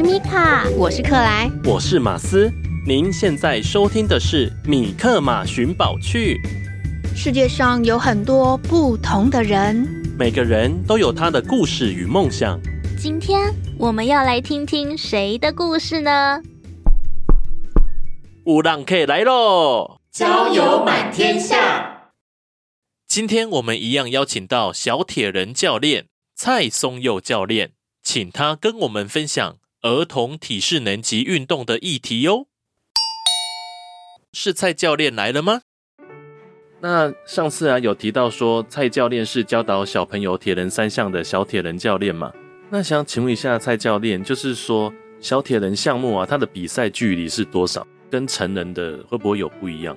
是米卡，我是克莱，我是马斯。您现在收听的是《米克马寻宝趣》。世界上有很多不同的人，每个人都有他的故事与梦想。今天我们要来听听谁的故事呢？乌浪 K 来喽！交友满天下。今天我们一样邀请到小铁人教练蔡松佑教练，请他跟我们分享。儿童体适能及运动的议题哟，是蔡教练来了吗？那上次啊有提到说蔡教练是教导小朋友铁人三项的小铁人教练嘛？那想请问一下蔡教练，就是说小铁人项目啊，它的比赛距离是多少？跟成人的会不会有不一样？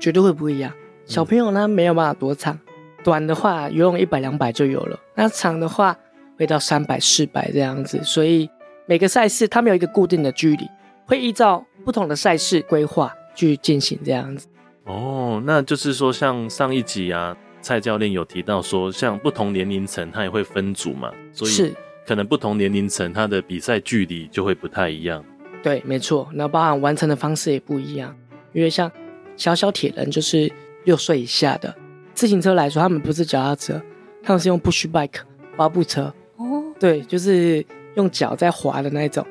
绝对会不一样。小朋友呢没有办法多长，短的话游泳一百两百就有了，那长的话会到三百四百这样子，所以。每个赛事他们有一个固定的距离，会依照不同的赛事规划去进行这样子。哦，那就是说，像上一集啊，蔡教练有提到说，像不同年龄层他也会分组嘛，所以可能不同年龄层他的比赛距离就会不太一样。对，没错，那包含完成的方式也不一样，因为像小小铁人就是六岁以下的自行车来说，他们不是脚踏车，他们是用 push bike 滑步车。哦，对，就是。用脚在滑的那种，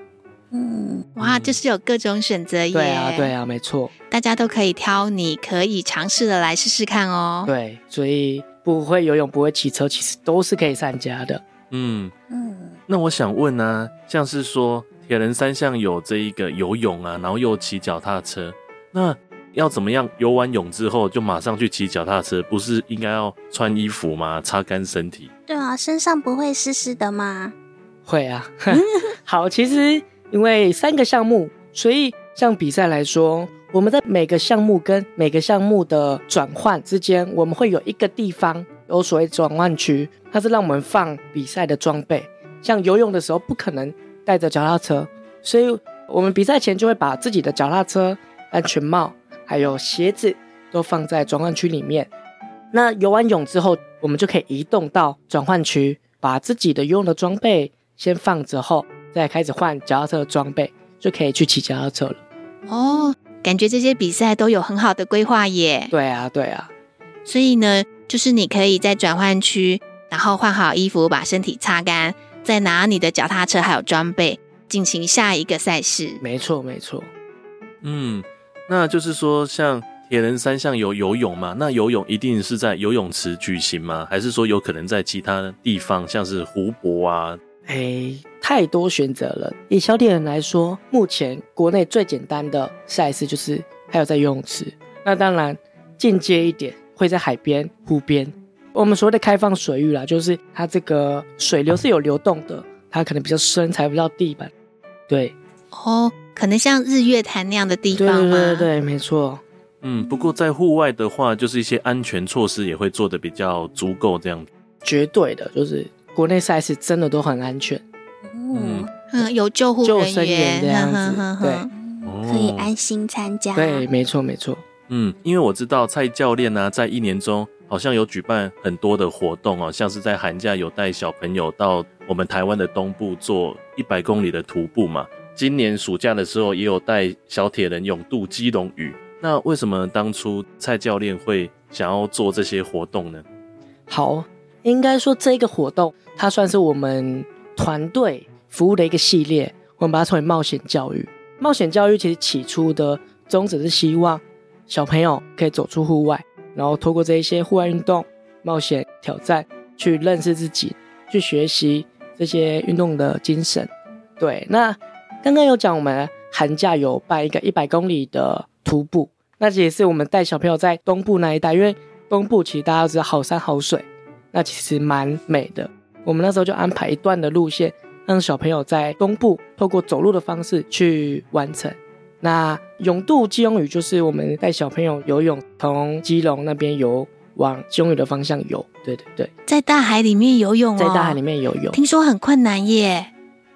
嗯，哇，就是有各种选择耶。对啊，对啊，没错，大家都可以挑你可以尝试的来试试看哦。对，所以不会游泳、不会骑车，其实都是可以参加的。嗯嗯，那我想问呢、啊，像是说铁人三项有这一个游泳啊，然后又骑脚踏车，那要怎么样游完泳之后就马上去骑脚踏车？不是应该要穿衣服吗？擦干身体？对啊，身上不会湿湿的吗？会啊，好，其实因为三个项目，所以像比赛来说，我们在每个项目跟每个项目的转换之间，我们会有一个地方有所谓转换区，它是让我们放比赛的装备。像游泳的时候不可能带着脚踏车，所以我们比赛前就会把自己的脚踏车、安全帽还有鞋子都放在转换区里面。那游完泳之后，我们就可以移动到转换区，把自己的游泳的装备。先放着后，再开始换脚踏车的装备，就可以去骑脚踏车了。哦，感觉这些比赛都有很好的规划耶。对啊，对啊。所以呢，就是你可以在转换区，然后换好衣服，把身体擦干，再拿你的脚踏车还有装备，进行下一个赛事。没错，没错。嗯，那就是说，像铁人三项有游泳嘛？那游泳一定是在游泳池举行吗？还是说有可能在其他地方，像是湖泊啊？哎，太多选择了。以小铁人来说，目前国内最简单的赛事就是还有在游泳池。那当然，进阶一点会在海边、湖边。我们所谓的开放水域啦，就是它这个水流是有流动的，它可能比较深，踩不到地板。对，哦，可能像日月潭那样的地方吗？对对对对，没错。嗯，不过在户外的话，就是一些安全措施也会做的比较足够，这样。绝对的，就是。国内赛事真的都很安全，嗯嗯，有救护人员这样子，对，可以安心参加。对，没错没错。嗯，因为我知道蔡教练呢、啊，在一年中好像有举办很多的活动哦，像是在寒假有带小朋友到我们台湾的东部做一百公里的徒步嘛。今年暑假的时候也有带小铁人勇渡基隆屿。那为什么当初蔡教练会想要做这些活动呢？好。应该说，这个活动它算是我们团队服务的一个系列，我们把它称为冒险教育。冒险教育其实起初的宗旨是希望小朋友可以走出户外，然后透过这一些户外运动、冒险挑战，去认识自己，去学习这些运动的精神。对，那刚刚有讲我们寒假有办一个一百公里的徒步，那这也是我们带小朋友在东部那一带，因为东部其实大家都知道好山好水，那其实蛮美的。我们那时候就安排一段的路线，让小朋友在东部透过走路的方式去完成。那泳渡基隆屿就是我们带小朋友游泳，从基隆那边游往基隆屿的方向游。对对对，在大海里面游泳哦，在大海里面游泳，听说很困难耶。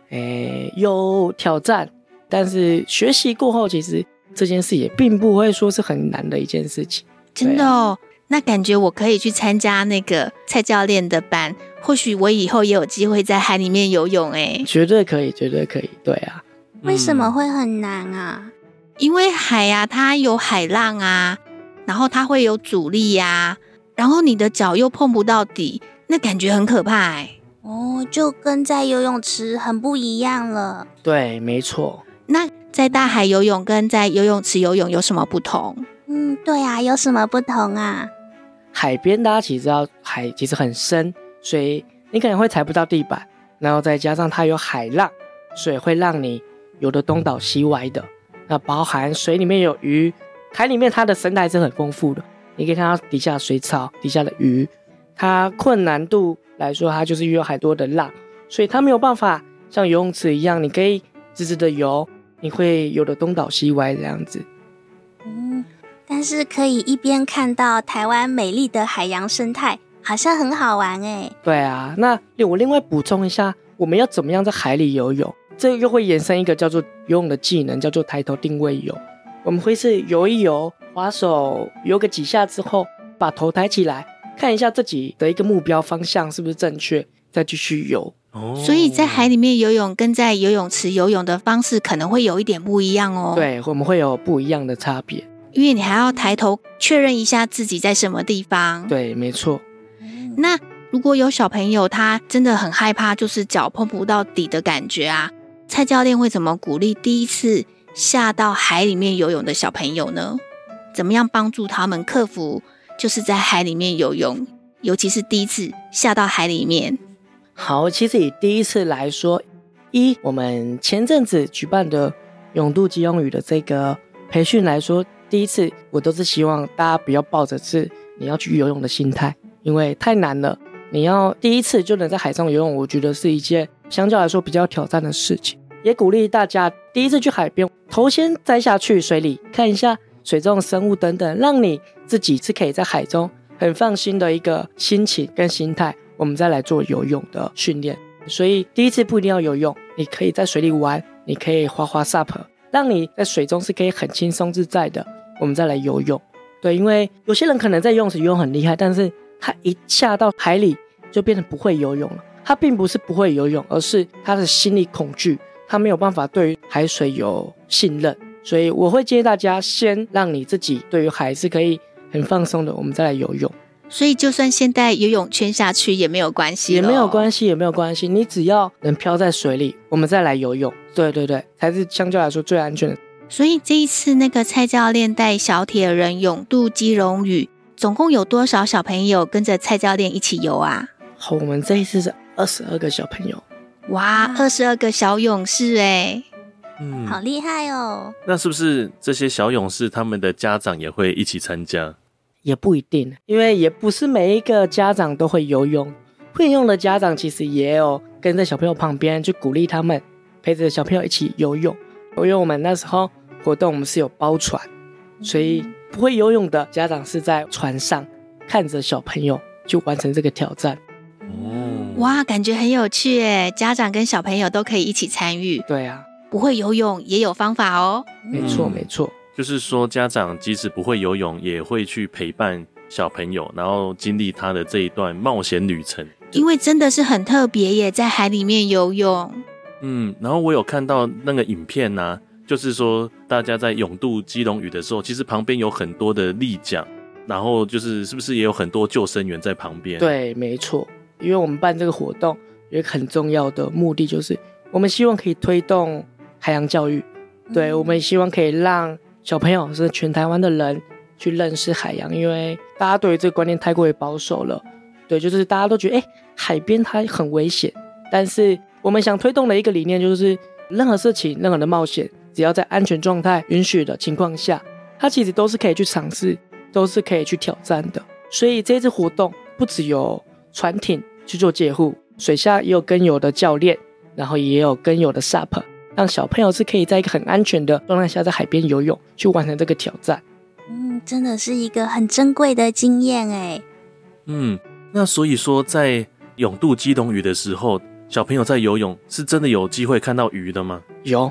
诶，有挑战，但是学习过后，其实这件事也并不会说是很难的一件事情。真的哦，那感觉我可以去参加那个蔡教练的班。或许我以后也有机会在海里面游泳，哎，绝对可以，绝对可以，对啊。为什么会很难啊？因为海呀，它有海浪啊，然后它会有阻力呀，然后你的脚又碰不到底，那感觉很可怕，哎。哦，就跟在游泳池很不一样了。对，没错。那在大海游泳跟在游泳池游泳有什么不同？嗯，对啊，有什么不同啊？海边大家其实知道，海其实很深。所以你可能会踩不到地板，然后再加上它有海浪，所以会让你游得东倒西歪的。那包含水里面有鱼，海里面它的生态是很丰富的，你可以看到底下水草、底下的鱼。它困难度来说，它就是有很多的浪，所以它没有办法像游泳池一样，你可以直直的游，你会游得东倒西歪这样子。嗯，但是可以一边看到台湾美丽的海洋生态。好像很好玩哎。对啊，那我另外补充一下，我们要怎么样在海里游泳？这又会延伸一个叫做游泳的技能，叫做抬头定位游。我们会是游一游，划手游个几下之后，把头抬起来，看一下自己的一个目标方向是不是正确，再继续游。哦，所以在海里面游泳跟在游泳池游泳的方式可能会有一点不一样哦。对，我们会有不一样的差别，因为你还要抬头确认一下自己在什么地方。对，没错。那如果有小朋友他真的很害怕，就是脚碰不到底的感觉啊，蔡教练会怎么鼓励第一次下到海里面游泳的小朋友呢？怎么样帮助他们克服就是在海里面游泳，尤其是第一次下到海里面？好，其实以第一次来说，一我们前阵子举办的泳渡基用语的这个培训来说，第一次我都是希望大家不要抱着是你要去游泳的心态。因为太难了，你要第一次就能在海上游泳，我觉得是一件相较来说比较挑战的事情。也鼓励大家第一次去海边，头先栽下去水里看一下水中的生物等等，让你自己是可以在海中很放心的一个心情跟心态，我们再来做游泳的训练。所以第一次不一定要游泳，你可以在水里玩，你可以滑滑 SUP，让你在水中是可以很轻松自在的。我们再来游泳。对，因为有些人可能在游泳池游泳很厉害，但是他一下到海里就变成不会游泳了。他并不是不会游泳，而是他的心理恐惧，他没有办法对于海水有信任。所以我会建议大家先让你自己对于海是可以很放松的，我们再来游泳。所以就算现在游泳圈下去也没有关系，也没有关系，也没有关系。你只要能漂在水里，我们再来游泳。对对对，才是相较来说最安全的。所以这一次那个蔡教练带小铁人勇渡基隆屿。总共有多少小朋友跟着蔡教练一起游啊？好，我们这一次是二十二个小朋友。哇，二十二个小勇士哎，嗯，好厉害哦。那是不是这些小勇士他们的家长也会一起参加？也不一定，因为也不是每一个家长都会游泳。会游泳的家长其实也有跟在小朋友旁边去鼓励他们，陪着小朋友一起游泳。因为我们那时候活动，我们是有包船，所以。不会游泳的家长是在船上看着小朋友就完成这个挑战。哦，哇，感觉很有趣诶！家长跟小朋友都可以一起参与。对啊，不会游泳也有方法哦。没错，没错。就是说，家长即使不会游泳，也会去陪伴小朋友，然后经历他的这一段冒险旅程。因为真的是很特别耶，在海里面游泳。嗯，然后我有看到那个影片啊。就是说，大家在勇渡基隆屿的时候，其实旁边有很多的立桨，然后就是是不是也有很多救生员在旁边？对，没错。因为我们办这个活动有一个很重要的目的，就是我们希望可以推动海洋教育，对，我们希望可以让小朋友是全台湾的人去认识海洋，因为大家对于这个观念太过于保守了。对，就是大家都觉得，哎，海边它很危险。但是我们想推动的一个理念就是，任何事情、任何的冒险，只要在安全状态允许的情况下，它其实都是可以去尝试，都是可以去挑战的。所以这次活动不只有船艇去做借护，水下也有跟游的教练，然后也有跟游的 SUP，让小朋友是可以在一个很安全的状态下在海边游泳，去完成这个挑战。嗯，真的是一个很珍贵的经验哎。嗯，那所以说在勇渡基隆屿的时候，小朋友在游泳是真的有机会看到鱼的吗？有，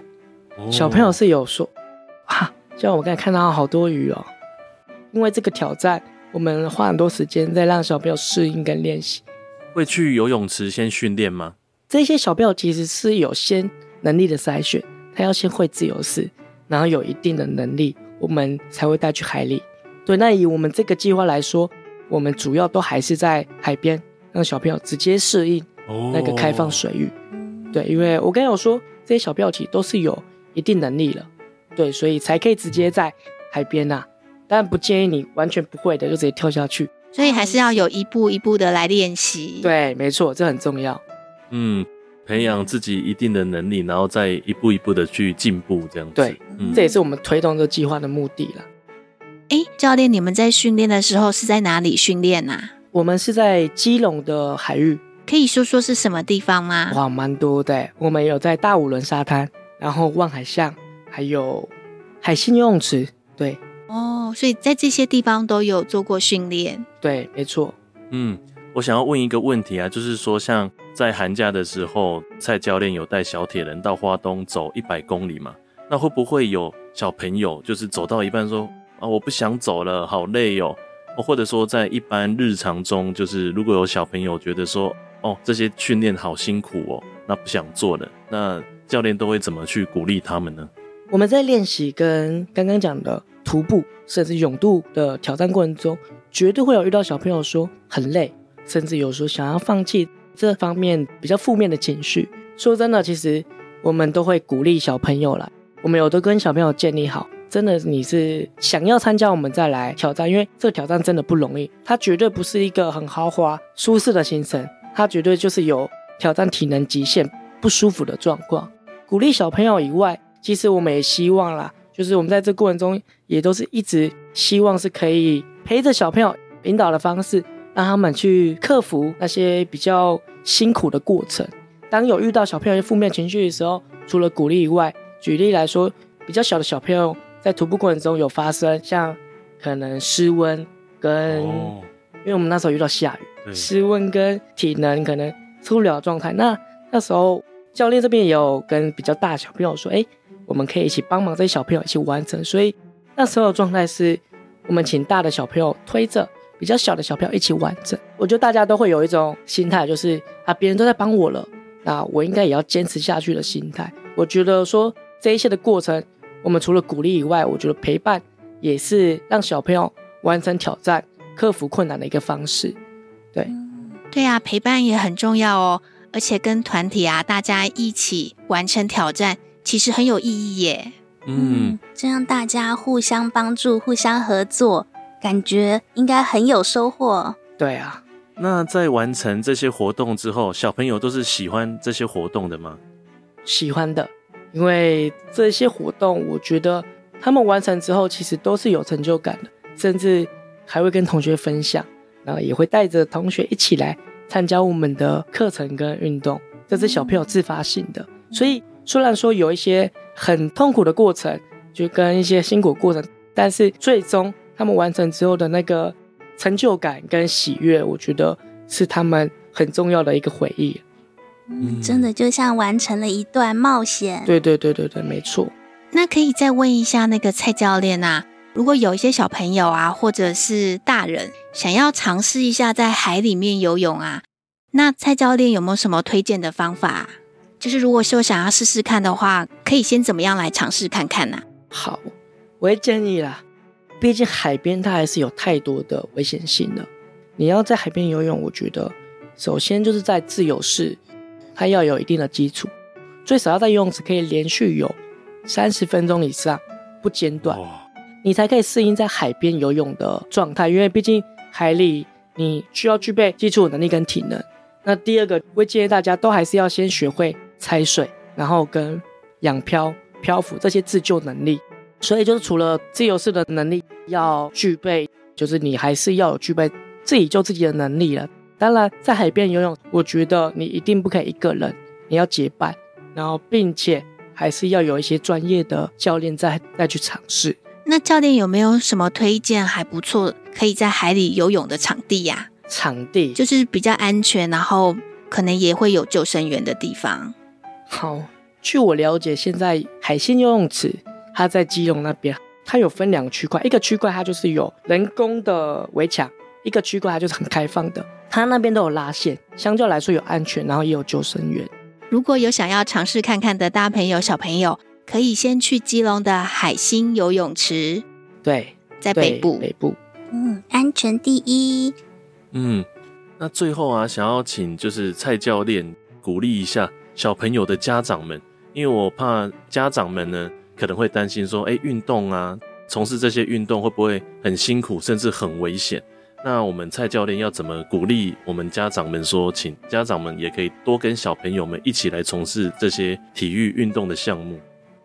小朋友是有说，啊，像我刚才看到好多鱼哦，因为这个挑战。我们花很多时间在让小朋友适应跟练习。会去游泳池先训练吗？这些小朋友其实是有先能力的筛选，他要先会自由式，然后有一定的能力，我们才会带去海里。对，那以我们这个计划来说，我们主要都还是在海边，让小朋友直接适应那个开放水域。哦、对，因为我刚才有说，这些小标题都是有一定能力了，对，所以才可以直接在海边呐、啊。但不建议你完全不会的就直接跳下去，所以还是要有一步一步的来练习。对，没错，这很重要。嗯，培养自己一定的能力，然后再一步一步的去进步，这样子。对，嗯、这也是我们推动这计划的目的了。哎，教练，你们在训练的时候是在哪里训练啊？我们是在基隆的海域，可以说说是什么地方吗？哇，蛮多的。我们有在大五轮沙滩，然后望海巷，还有海信游泳池。对。哦，所以在这些地方都有做过训练。对，没错。嗯，我想要问一个问题啊，就是说，像在寒假的时候，蔡教练有带小铁人到花东走一百公里嘛？那会不会有小朋友就是走到一半说啊，我不想走了，好累哦？或者说在一般日常中，就是如果有小朋友觉得说，哦，这些训练好辛苦哦，那不想做了，那教练都会怎么去鼓励他们呢？我们在练习跟刚刚讲的。徒步甚至勇度的挑战过程中，绝对会有遇到小朋友说很累，甚至有时候想要放弃这方面比较负面的情绪。说真的，其实我们都会鼓励小朋友啦。我们有都跟小朋友建立好，真的你是想要参加，我们再来挑战，因为这个挑战真的不容易。它绝对不是一个很豪华舒适的行程，他绝对就是有挑战体能极限不舒服的状况。鼓励小朋友以外，其实我们也希望啦。就是我们在这过程中，也都是一直希望是可以陪着小朋友引导的方式，让他们去克服那些比较辛苦的过程。当有遇到小朋友负面情绪的时候，除了鼓励以外，举例来说，比较小的小朋友在徒步过程中有发生像可能失温跟，因为我们那时候遇到下雨，室温跟体能可能出不了状态。那那时候教练这边也有跟比较大的小朋友说，哎。我们可以一起帮忙这些小朋友一起完成，所以那时候的状态是，我们请大的小朋友推着比较小的小朋友一起完成。我觉得大家都会有一种心态，就是啊，别人都在帮我了，那我应该也要坚持下去的心态。我觉得说这一切的过程，我们除了鼓励以外，我觉得陪伴也是让小朋友完成挑战、克服困难的一个方式。对，对啊，陪伴也很重要哦，而且跟团体啊，大家一起完成挑战。其实很有意义耶，嗯，这样大家互相帮助、互相合作，感觉应该很有收获。对啊，那在完成这些活动之后，小朋友都是喜欢这些活动的吗？喜欢的，因为这些活动，我觉得他们完成之后，其实都是有成就感的，甚至还会跟同学分享，然后也会带着同学一起来参加我们的课程跟运动，这是小朋友自发性的，所以。虽然说有一些很痛苦的过程，就跟一些辛苦过程，但是最终他们完成之后的那个成就感跟喜悦，我觉得是他们很重要的一个回忆。嗯，真的就像完成了一段冒险。对对对对对，没错。那可以再问一下那个蔡教练啊，如果有一些小朋友啊，或者是大人想要尝试一下在海里面游泳啊，那蔡教练有没有什么推荐的方法？就是如果说想要试试看的话，可以先怎么样来尝试看看呢？好，我也建议啦，毕竟海边它还是有太多的危险性的。你要在海边游泳，我觉得首先就是在自由式，它要有一定的基础，最少要在游泳池可以连续游三十分钟以上不间断，你才可以适应在海边游泳的状态。因为毕竟海里你需要具备基础能力跟体能。那第二个，我会建议大家都还是要先学会踩水，然后跟仰漂、漂浮这些自救能力。所以就是除了自由式的能力要具备，就是你还是要有具备自己救自己的能力了。当然，在海边游泳，我觉得你一定不可以一个人，你要结伴，然后并且还是要有一些专业的教练再再去尝试。那教练有没有什么推荐还不错，可以在海里游泳的场地呀？场地就是比较安全，然后可能也会有救生员的地方。好，据我了解，现在海鲜游泳池它在基隆那边，它有分两个区块，一个区块它就是有人工的围墙。一个区块它就是很开放的，它那边都有拉线，相较来说有安全，然后也有救生员。如果有想要尝试看看的大朋友、小朋友，可以先去基隆的海星游泳池。对，在北部。北部，嗯，安全第一。嗯，那最后啊，想要请就是蔡教练鼓励一下小朋友的家长们，因为我怕家长们呢可能会担心说，哎，运动啊，从事这些运动会不会很辛苦，甚至很危险？那我们蔡教练要怎么鼓励我们家长们说，请家长们也可以多跟小朋友们一起来从事这些体育运动的项目。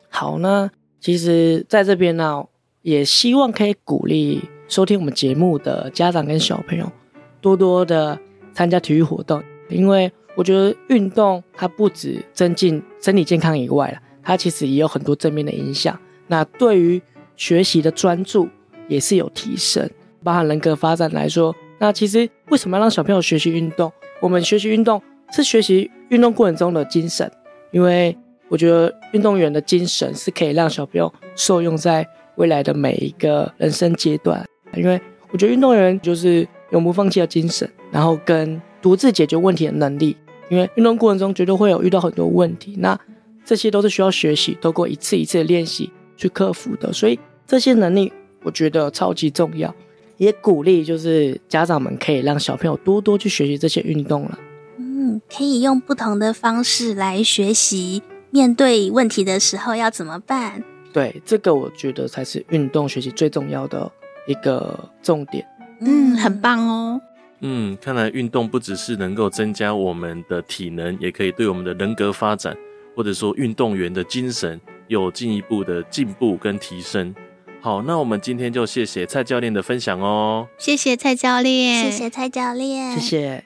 好呢，其实在这边呢，也希望可以鼓励收听我们节目的家长跟小朋友多多的参加体育活动，因为我觉得运动它不止增进身体健康以外了，它其实也有很多正面的影响。那对于学习的专注也是有提升。包含人格发展来说，那其实为什么要让小朋友学习运动？我们学习运动是学习运动过程中的精神，因为我觉得运动员的精神是可以让小朋友受用在未来的每一个人生阶段。因为我觉得运动员就是永不放弃的精神，然后跟独自解决问题的能力。因为运动过程中绝对会有遇到很多问题，那这些都是需要学习，透过一次一次的练习去克服的。所以这些能力我觉得超级重要。也鼓励，就是家长们可以让小朋友多多去学习这些运动了。嗯，可以用不同的方式来学习，面对问题的时候要怎么办？对，这个我觉得才是运动学习最重要的一个重点。嗯，很棒哦。嗯，看来运动不只是能够增加我们的体能，也可以对我们的人格发展，或者说运动员的精神有进一步的进步跟提升。好，那我们今天就谢谢蔡教练的分享哦。谢谢蔡教练，谢谢蔡教练，谢谢。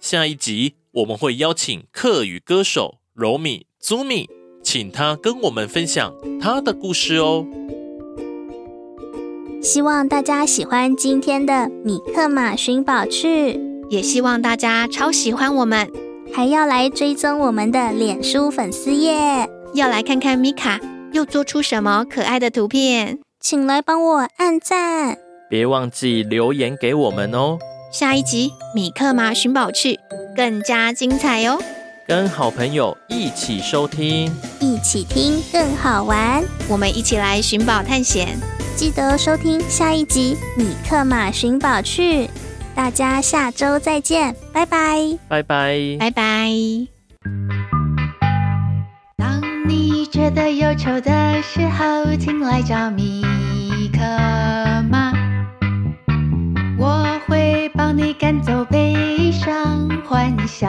下一集我们会邀请客语歌手柔米 Zumi，请他跟我们分享他的故事哦。希望大家喜欢今天的米克马寻宝趣，也希望大家超喜欢我们，还要来追踪我们的脸书粉丝页，要来看看米卡。又做出什么可爱的图片？请来帮我按赞，别忘记留言给我们哦。下一集米克马寻宝趣更加精彩哦！跟好朋友一起收听，一起听更好玩。我们一起来寻宝探险，记得收听下一集米克马寻宝去。大家下周再见，拜拜，拜拜，拜拜。当你觉得忧愁的时候，请来找米克马，我会帮你赶走悲伤，欢笑，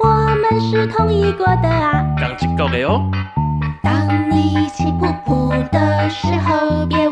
我们是同一国的啊，的哦。当你气噗噗的时候，别